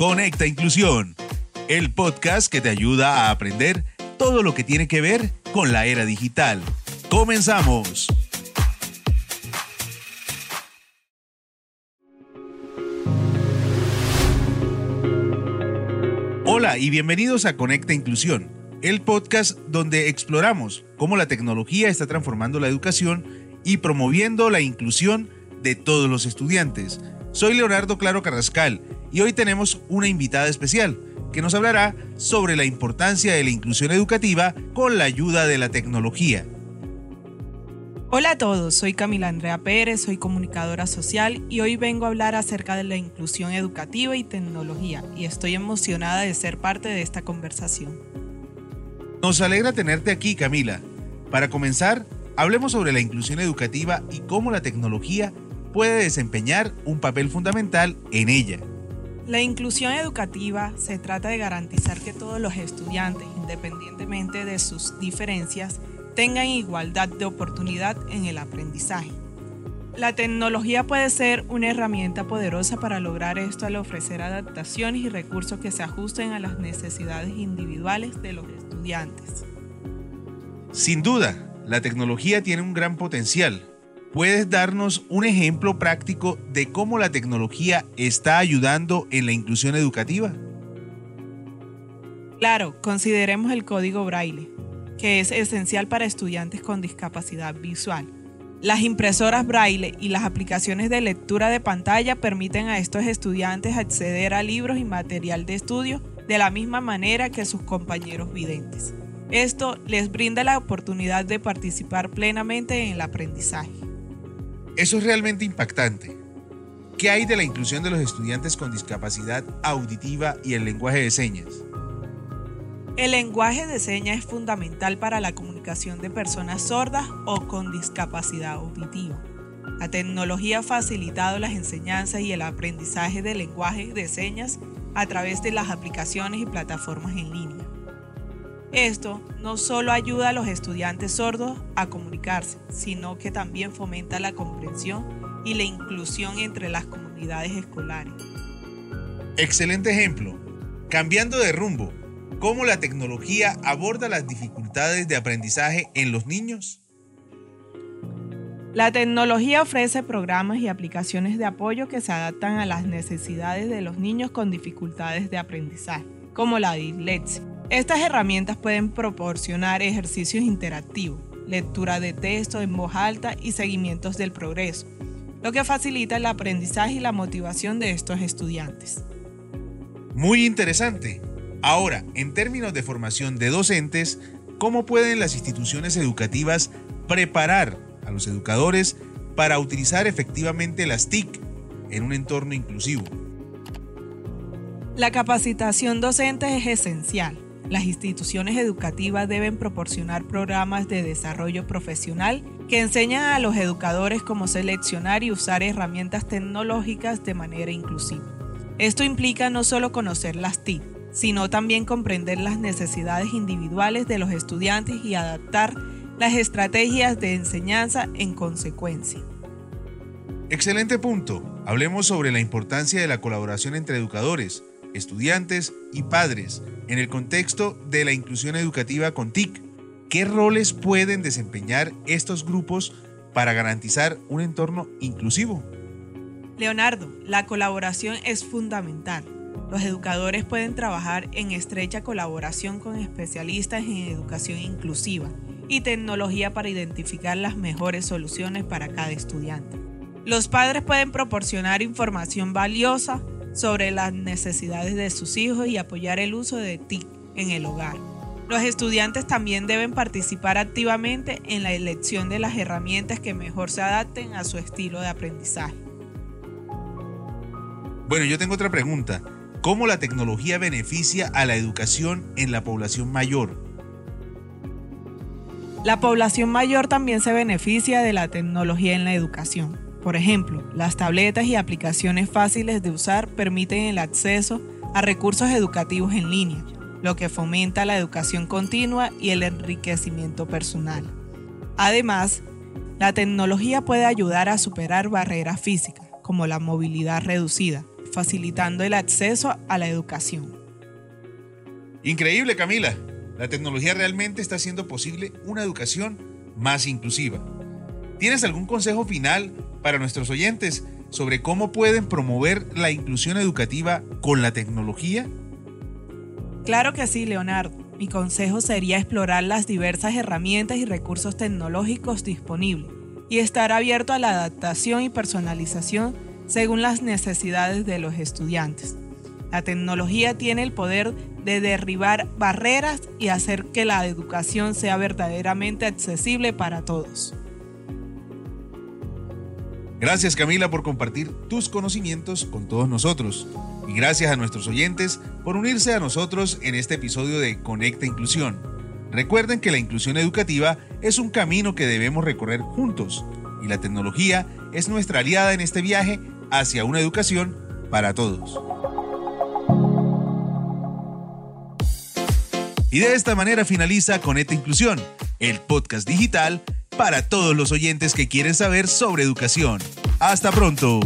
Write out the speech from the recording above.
Conecta Inclusión, el podcast que te ayuda a aprender todo lo que tiene que ver con la era digital. Comenzamos. Hola y bienvenidos a Conecta Inclusión, el podcast donde exploramos cómo la tecnología está transformando la educación y promoviendo la inclusión de todos los estudiantes. Soy Leonardo Claro Carrascal y hoy tenemos una invitada especial que nos hablará sobre la importancia de la inclusión educativa con la ayuda de la tecnología. Hola a todos, soy Camila Andrea Pérez, soy comunicadora social y hoy vengo a hablar acerca de la inclusión educativa y tecnología y estoy emocionada de ser parte de esta conversación. Nos alegra tenerte aquí, Camila. Para comenzar, hablemos sobre la inclusión educativa y cómo la tecnología puede desempeñar un papel fundamental en ella. La inclusión educativa se trata de garantizar que todos los estudiantes, independientemente de sus diferencias, tengan igualdad de oportunidad en el aprendizaje. La tecnología puede ser una herramienta poderosa para lograr esto al ofrecer adaptaciones y recursos que se ajusten a las necesidades individuales de los estudiantes. Sin duda, la tecnología tiene un gran potencial. ¿Puedes darnos un ejemplo práctico de cómo la tecnología está ayudando en la inclusión educativa? Claro, consideremos el código braille que es esencial para estudiantes con discapacidad visual. Las impresoras braille y las aplicaciones de lectura de pantalla permiten a estos estudiantes acceder a libros y material de estudio de la misma manera que sus compañeros videntes. Esto les brinda la oportunidad de participar plenamente en el aprendizaje. Eso es realmente impactante. ¿Qué hay de la inclusión de los estudiantes con discapacidad auditiva y el lenguaje de señas? El lenguaje de señas es fundamental para la comunicación de personas sordas o con discapacidad auditiva. La tecnología ha facilitado las enseñanzas y el aprendizaje del lenguaje de señas a través de las aplicaciones y plataformas en línea. Esto no solo ayuda a los estudiantes sordos a comunicarse, sino que también fomenta la comprensión y la inclusión entre las comunidades escolares. Excelente ejemplo. Cambiando de rumbo, ¿Cómo la tecnología aborda las dificultades de aprendizaje en los niños? La tecnología ofrece programas y aplicaciones de apoyo que se adaptan a las necesidades de los niños con dificultades de aprendizaje, como la dislexia. Estas herramientas pueden proporcionar ejercicios interactivos, lectura de texto en voz alta y seguimientos del progreso, lo que facilita el aprendizaje y la motivación de estos estudiantes. Muy interesante. Ahora, en términos de formación de docentes, ¿cómo pueden las instituciones educativas preparar a los educadores para utilizar efectivamente las TIC en un entorno inclusivo? La capacitación docente es esencial. Las instituciones educativas deben proporcionar programas de desarrollo profesional que enseñan a los educadores cómo seleccionar y usar herramientas tecnológicas de manera inclusiva. Esto implica no solo conocer las TIC, sino también comprender las necesidades individuales de los estudiantes y adaptar las estrategias de enseñanza en consecuencia. Excelente punto. Hablemos sobre la importancia de la colaboración entre educadores, estudiantes y padres en el contexto de la inclusión educativa con TIC. ¿Qué roles pueden desempeñar estos grupos para garantizar un entorno inclusivo? Leonardo, la colaboración es fundamental. Los educadores pueden trabajar en estrecha colaboración con especialistas en educación inclusiva y tecnología para identificar las mejores soluciones para cada estudiante. Los padres pueden proporcionar información valiosa sobre las necesidades de sus hijos y apoyar el uso de TIC en el hogar. Los estudiantes también deben participar activamente en la elección de las herramientas que mejor se adapten a su estilo de aprendizaje. Bueno, yo tengo otra pregunta cómo la tecnología beneficia a la educación en la población mayor. La población mayor también se beneficia de la tecnología en la educación. Por ejemplo, las tabletas y aplicaciones fáciles de usar permiten el acceso a recursos educativos en línea, lo que fomenta la educación continua y el enriquecimiento personal. Además, la tecnología puede ayudar a superar barreras físicas, como la movilidad reducida, facilitando el acceso a la educación. Increíble, Camila. La tecnología realmente está haciendo posible una educación más inclusiva. ¿Tienes algún consejo final para nuestros oyentes sobre cómo pueden promover la inclusión educativa con la tecnología? Claro que sí, Leonardo. Mi consejo sería explorar las diversas herramientas y recursos tecnológicos disponibles y estar abierto a la adaptación y personalización según las necesidades de los estudiantes. La tecnología tiene el poder de derribar barreras y hacer que la educación sea verdaderamente accesible para todos. Gracias Camila por compartir tus conocimientos con todos nosotros. Y gracias a nuestros oyentes por unirse a nosotros en este episodio de Conecta Inclusión. Recuerden que la inclusión educativa es un camino que debemos recorrer juntos y la tecnología es nuestra aliada en este viaje hacia una educación para todos. Y de esta manera finaliza Conecta Inclusión, el podcast digital para todos los oyentes que quieren saber sobre educación. Hasta pronto.